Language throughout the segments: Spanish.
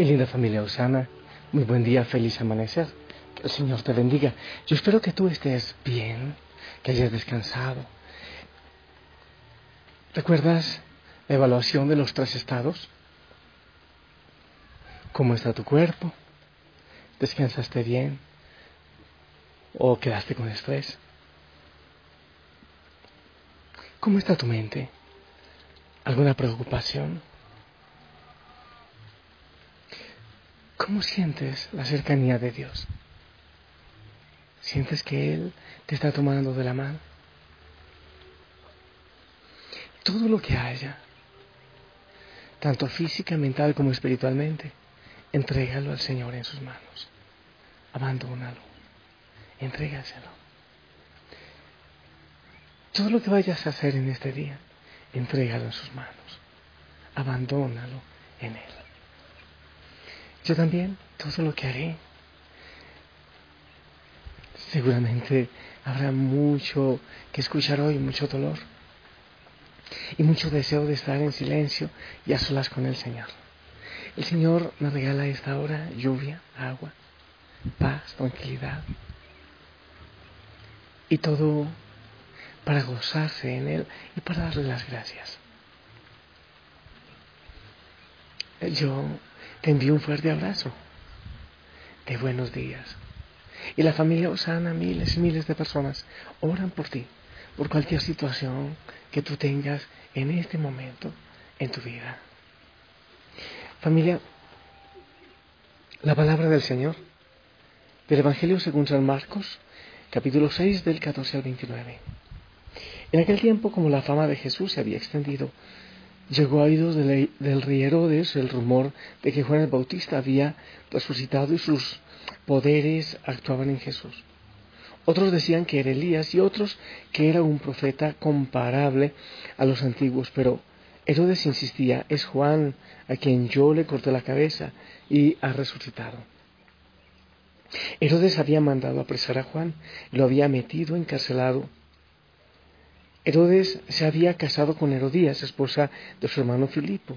Mi linda familia Osana, muy buen día, feliz amanecer. Que el Señor te bendiga. Yo espero que tú estés bien, que hayas descansado. ¿Recuerdas la evaluación de los tres estados? ¿Cómo está tu cuerpo? ¿Descansaste bien? ¿O quedaste con estrés? ¿Cómo está tu mente? ¿Alguna preocupación? ¿Cómo sientes la cercanía de Dios? ¿Sientes que Él te está tomando de la mano? Todo lo que haya, tanto física, mental como espiritualmente, entrégalo al Señor en sus manos. Abandónalo. Entrégaselo. Todo lo que vayas a hacer en este día, entrégalo en sus manos. Abandónalo en Él. Yo también, todo lo que haré. Seguramente habrá mucho que escuchar hoy, mucho dolor y mucho deseo de estar en silencio y a solas con el Señor. El Señor me regala esta hora lluvia, agua, paz, tranquilidad y todo para gozarse en Él y para darle las gracias. Yo te envío un fuerte abrazo de buenos días. Y la familia Osana, miles y miles de personas oran por ti, por cualquier situación que tú tengas en este momento en tu vida. Familia, la palabra del Señor del Evangelio según San Marcos, capítulo 6 del 14 al 29. En aquel tiempo, como la fama de Jesús se había extendido Llegó a oídos del rey Herodes el rumor de que Juan el Bautista había resucitado y sus poderes actuaban en Jesús. Otros decían que era Elías y otros que era un profeta comparable a los antiguos, pero Herodes insistía, es Juan a quien yo le corté la cabeza y ha resucitado. Herodes había mandado apresar a Juan lo había metido encarcelado Herodes se había casado con Herodías, esposa de su hermano Filipo,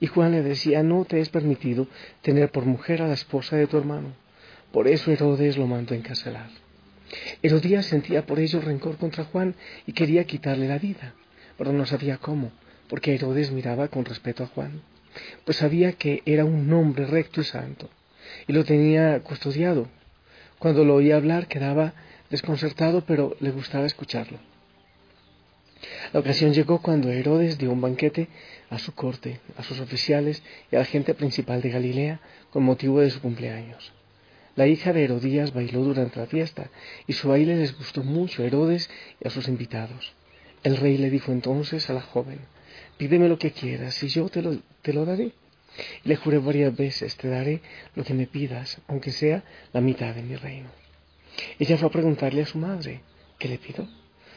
y Juan le decía, no te es permitido tener por mujer a la esposa de tu hermano. Por eso Herodes lo mandó encarcelar. Herodías sentía por ello rencor contra Juan y quería quitarle la vida, pero no sabía cómo, porque Herodes miraba con respeto a Juan, pues sabía que era un hombre recto y santo, y lo tenía custodiado. Cuando lo oía hablar quedaba desconcertado, pero le gustaba escucharlo. La ocasión llegó cuando Herodes dio un banquete a su corte, a sus oficiales y a la gente principal de Galilea con motivo de su cumpleaños. La hija de Herodías bailó durante la fiesta y su baile les gustó mucho a Herodes y a sus invitados. El rey le dijo entonces a la joven, pídeme lo que quieras y yo te lo, te lo daré. Le juré varias veces, te daré lo que me pidas, aunque sea la mitad de mi reino. Ella fue a preguntarle a su madre, ¿qué le pido?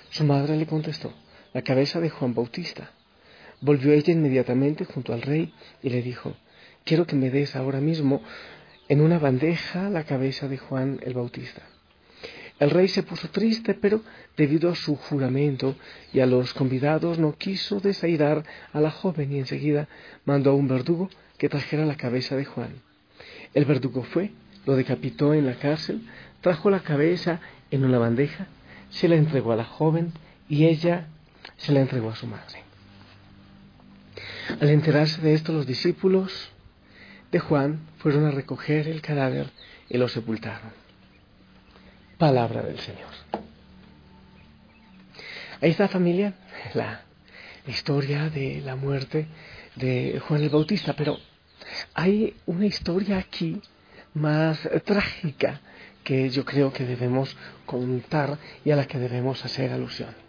Su madre le contestó, la cabeza de Juan Bautista. Volvió ella inmediatamente junto al rey y le dijo, quiero que me des ahora mismo en una bandeja la cabeza de Juan el Bautista. El rey se puso triste, pero debido a su juramento y a los convidados no quiso desairar a la joven y enseguida mandó a un verdugo que trajera la cabeza de Juan. El verdugo fue, lo decapitó en la cárcel, trajo la cabeza en una bandeja, se la entregó a la joven y ella se la entregó a su madre. Al enterarse de esto, los discípulos de Juan fueron a recoger el cadáver y lo sepultaron. Palabra del Señor. Ahí está familia, la historia de la muerte de Juan el Bautista, pero hay una historia aquí más trágica que yo creo que debemos contar y a la que debemos hacer alusión.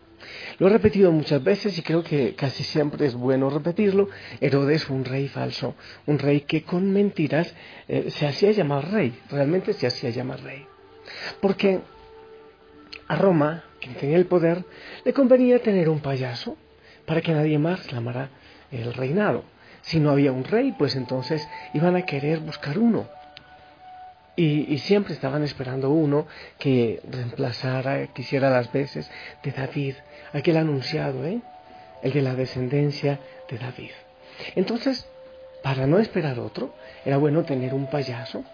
Lo he repetido muchas veces y creo que casi siempre es bueno repetirlo. Herodes fue un rey falso, un rey que con mentiras eh, se hacía llamar rey, realmente se hacía llamar rey. Porque a Roma, quien tenía el poder, le convenía tener un payaso para que nadie más reclamara el reinado. Si no había un rey, pues entonces iban a querer buscar uno. Y, siempre estaban esperando uno que reemplazara, que hiciera las veces de David, aquel anunciado, ¿eh? el de la descendencia de David. Entonces, para no esperar otro, era bueno tener un payaso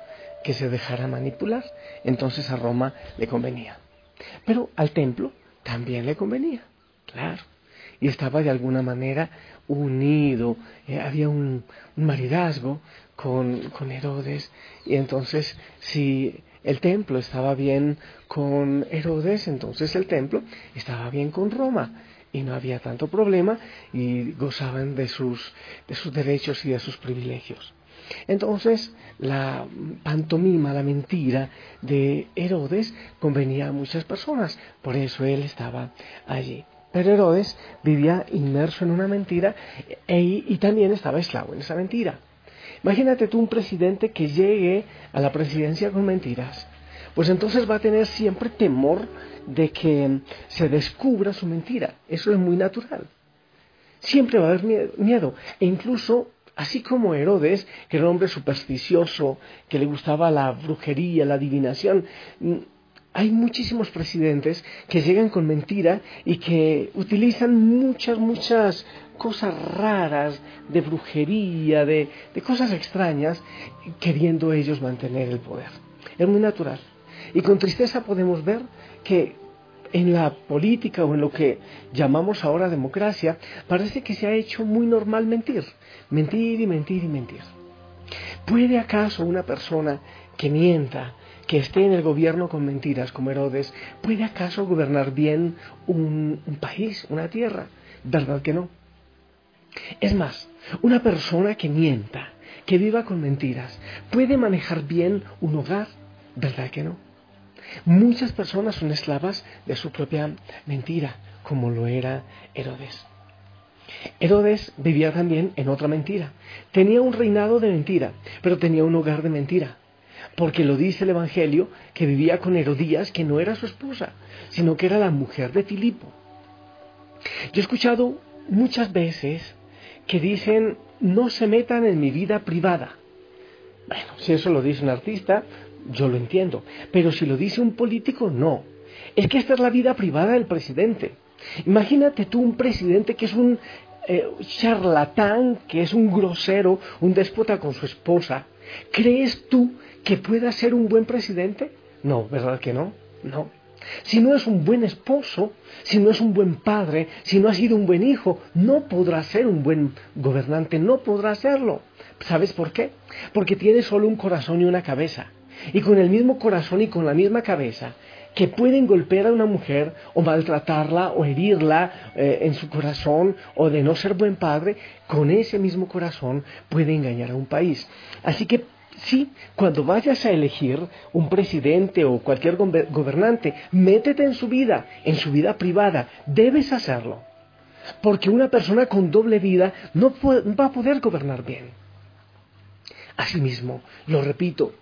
que se dejara manipular. Entonces a Roma le convenía. Pero al templo también le convenía, claro. Y estaba de alguna manera unido, eh, había un, maridazgo con, con Herodes. Y entonces si el templo estaba bien con Herodes, entonces el templo estaba bien con Roma y no había tanto problema y gozaban de sus, de sus derechos y de sus privilegios. Entonces, la pantomima, la mentira de Herodes convenía a muchas personas, por eso él estaba allí. Pero Herodes vivía inmerso en una mentira e, y también estaba esclavo en esa mentira. Imagínate tú un presidente que llegue a la presidencia con mentiras. Pues entonces va a tener siempre temor de que se descubra su mentira. Eso es muy natural. Siempre va a haber miedo. E incluso, así como Herodes, que era un hombre supersticioso, que le gustaba la brujería, la adivinación, mm, hay muchísimos presidentes que llegan con mentira y que utilizan muchas, muchas cosas raras de brujería, de, de cosas extrañas, queriendo ellos mantener el poder. Es muy natural. Y con tristeza podemos ver que en la política o en lo que llamamos ahora democracia, parece que se ha hecho muy normal mentir, mentir y mentir y mentir. ¿Puede acaso una persona que mienta, que esté en el gobierno con mentiras como Herodes, puede acaso gobernar bien un, país, una tierra? ¿Verdad que no? Es más, una persona que mienta, que viva con mentiras, puede manejar bien un hogar, ¿verdad que no? Muchas personas son esclavas de su propia mentira, como lo era Herodes. Herodes vivía también en otra mentira. Tenía un reinado de mentira, pero tenía un hogar de mentira. Porque lo dice el Evangelio que vivía con Herodías, que no era su esposa, sino que era la mujer de Filipo. Yo he escuchado muchas veces que dicen, no se metan en mi vida privada. Bueno, si eso lo dice un artista, yo lo entiendo. Pero si lo dice un político, no. Es que esta es la vida privada del presidente. Imagínate tú un presidente que es un eh, charlatán, que es un grosero, un déspota con su esposa. ¿Crees tú que pueda ser un buen presidente? No, ¿verdad que no? No. Si no es un buen esposo, si no es un buen padre, si no ha sido un buen hijo, no podrá ser un buen gobernante, no podrá serlo. ¿Sabes por qué? Porque tiene solo un corazón y una cabeza y con el mismo corazón y con la misma cabeza que pueden golpear a una mujer o maltratarla o herirla eh, en su corazón o de no ser buen padre, con ese mismo corazón puede engañar a un país. Así que sí, cuando vayas a elegir un presidente o cualquier gobernante, métete en su vida, en su vida privada, debes hacerlo. Porque una persona con doble vida no va a poder gobernar bien. Asimismo, lo repito,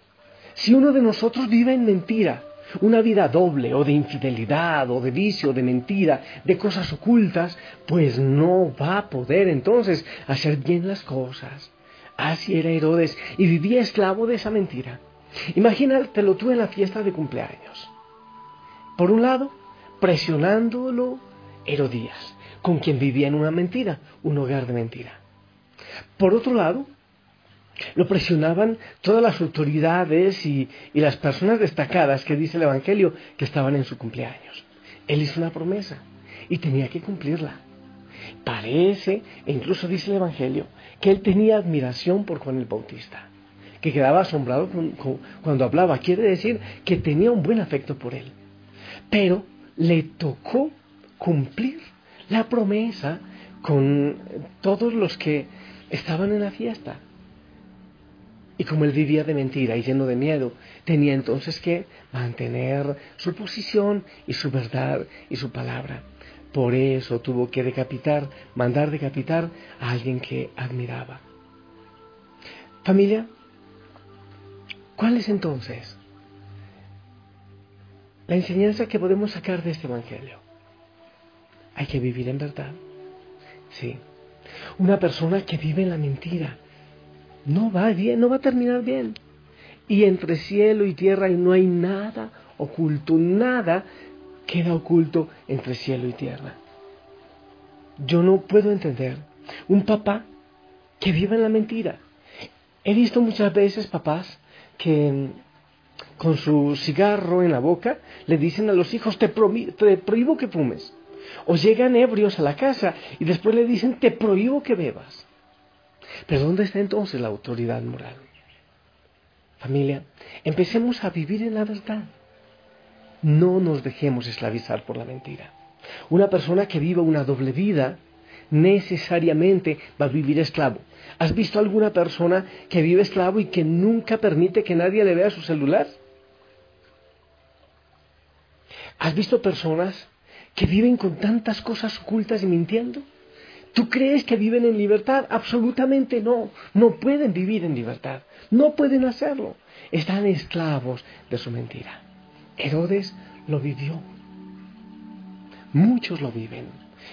si uno de nosotros vive en mentira, una vida doble o de infidelidad o de vicio, de mentira, de cosas ocultas, pues no va a poder entonces hacer bien las cosas. Así era Herodes y vivía esclavo de esa mentira. Imagínatelo tú en la fiesta de cumpleaños. Por un lado, presionándolo Herodías, con quien vivía en una mentira, un hogar de mentira. Por otro lado, lo presionaban todas las autoridades y, las personas destacadas que dice el Evangelio que estaban en su cumpleaños. Él hizo una promesa y tenía que cumplirla. Parece, e incluso dice el Evangelio, que él tenía admiración por Juan el Bautista, que quedaba asombrado cuando hablaba. Quiere decir que tenía un buen afecto por él. Pero le tocó cumplir la promesa con todos los que estaban en la fiesta. Y como él vivía de mentira y lleno de miedo, tenía entonces que mantener su posición y su verdad y su palabra. Por eso tuvo que decapitar, mandar decapitar a alguien que admiraba. Familia, ¿cuál es entonces la enseñanza que podemos sacar de este Evangelio? Hay que vivir en verdad. Sí. Una persona que vive en la mentira, no va bien, no va a terminar bien. Y entre cielo y tierra no hay nada oculto, nada queda oculto entre cielo y tierra. Yo no puedo entender un papá que vive en la mentira, He visto muchas veces papás que con su cigarro en la boca le dicen a los hijos, te, te prohíbo que fumes. O llegan ebrios a la casa y después le dicen, te prohíbo que bebas. Pero ¿dónde está entonces la autoridad moral? Familia, empecemos a vivir en la verdad. No nos dejemos esclavizar por la mentira. Una persona que viva una doble vida necesariamente va a vivir esclavo. ¿Has visto alguna persona que vive esclavo y que nunca permite que nadie le vea su celular? ¿Has visto personas que viven con tantas cosas ocultas y mintiendo? ¿Tú crees que viven en libertad? Absolutamente no. No pueden vivir en libertad. No pueden hacerlo. Están esclavos de su mentira. Herodes lo vivió. Muchos lo viven.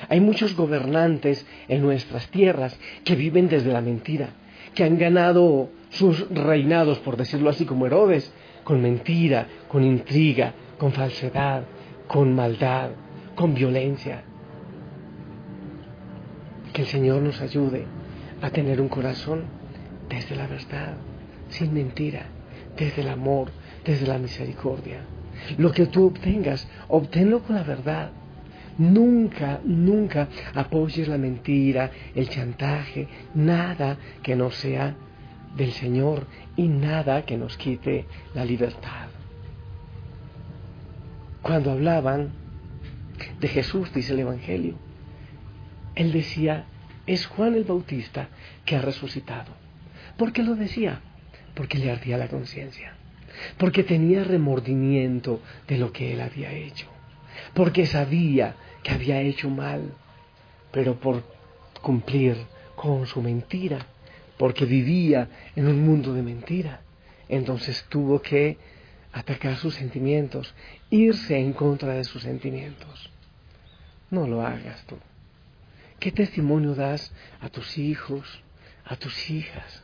Hay muchos gobernantes en nuestras tierras que viven desde la mentira, que han ganado sus reinados, por decirlo así, como Herodes, con mentira, con intriga, con falsedad, con maldad, con violencia. Que el Señor nos ayude a tener un corazón desde la verdad, sin mentira, desde el amor, desde la misericordia. Lo que tú obtengas, obténlo con la verdad. Nunca, nunca apoyes la mentira, el chantaje, nada que no sea del Señor y nada que nos quite la libertad. Cuando hablaban de Jesús, dice el Evangelio, él decía, es Juan el Bautista que ha resucitado. ¿Por qué lo decía? Porque le ardía la conciencia, porque tenía remordimiento de lo que él había hecho, porque sabía que había hecho mal, pero por cumplir con su mentira, porque vivía en un mundo de mentira, entonces tuvo que atacar sus sentimientos, irse en contra de sus sentimientos. No lo hagas tú. ¿Qué testimonio das a tus hijos, a tus hijas?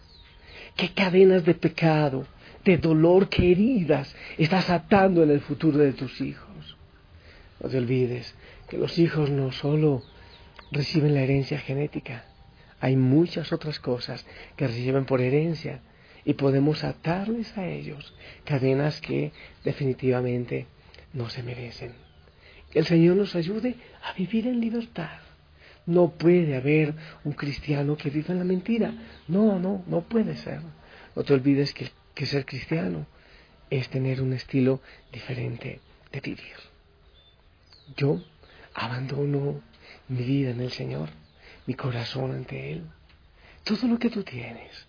¿Qué cadenas de pecado, de dolor, qué heridas estás atando en el futuro de tus hijos? No te olvides que los hijos no solo reciben la herencia genética, hay muchas otras cosas que reciben por herencia y podemos atarles a ellos cadenas que definitivamente no se merecen. Que el Señor nos ayude a vivir en libertad no puede haber un cristiano que viva en la mentira. No, no, no puede ser. No te olvides que, que ser cristiano es tener un estilo diferente de vivir. Yo abandono mi vida en el Señor, mi corazón ante Él, todo lo que tú tienes.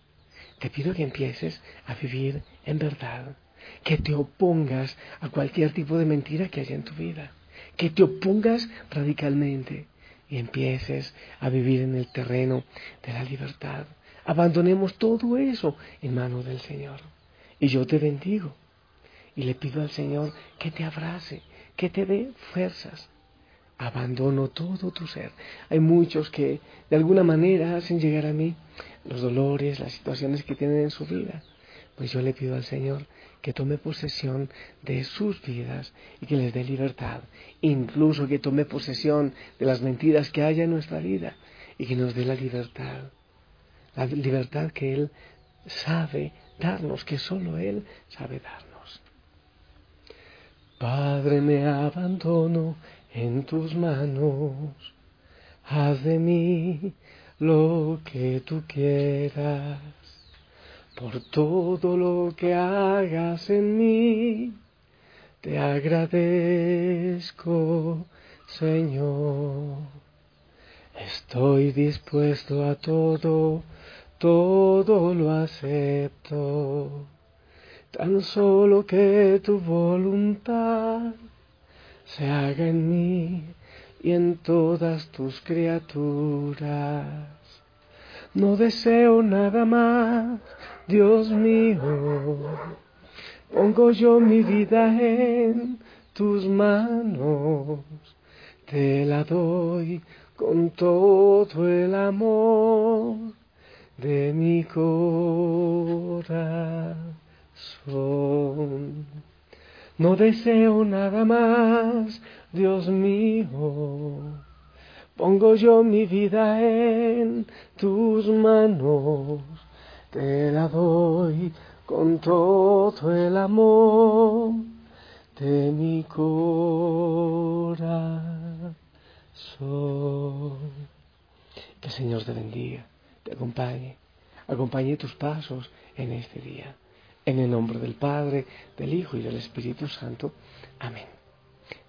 Te pido que empieces a vivir en verdad, que te opongas a cualquier tipo de mentira que haya en tu vida, que te opongas radicalmente y empieces a vivir en el terreno de la libertad. Abandonemos todo eso en manos del Señor. Y yo te bendigo. Y le pido al Señor que te abrace, que te dé fuerzas. Abandono todo tu ser. Hay muchos que de alguna manera hacen llegar a mí los dolores, las situaciones que tienen en su vida. Pues yo le pido al Señor que tome posesión de sus vidas y que les dé libertad, incluso que tome posesión de las mentiras que haya en nuestra vida y que nos dé la libertad, la libertad que Él sabe darnos, que solo Él sabe darnos. Padre, me abandono en tus manos, haz de mí lo que tú quieras por todo lo que hagas en mí. Te agradezco, Señor. Estoy dispuesto a todo, todo lo acepto. Tan solo que tu voluntad se haga en mí y en todas tus criaturas. No deseo nada más Dios mío, pongo yo mi vida en tus manos, te la doy con todo el amor de mi corazón. No deseo nada más, Dios mío. Pongo yo mi vida en tus manos te la doy con todo el amor de mi corazón. Que el Señor te bendiga, te acompañe, acompañe tus pasos en este día. En el nombre del Padre, del Hijo y del Espíritu Santo. Amén.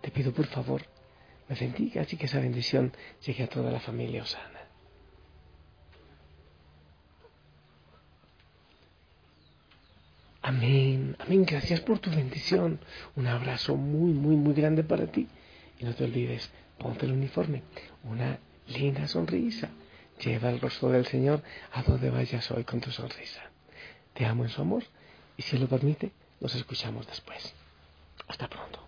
Te pido por favor, me bendigas y que esa bendición llegue a toda la familia Osana. Amén, amén. Gracias por tu bendición. Un abrazo muy, muy, muy grande para ti. Y no te olvides, ponte el uniforme, una linda sonrisa. Lleva el rostro del Señor a donde vayas hoy con tu sonrisa. Te amo en su amor y si lo permite, nos escuchamos después. Hasta pronto.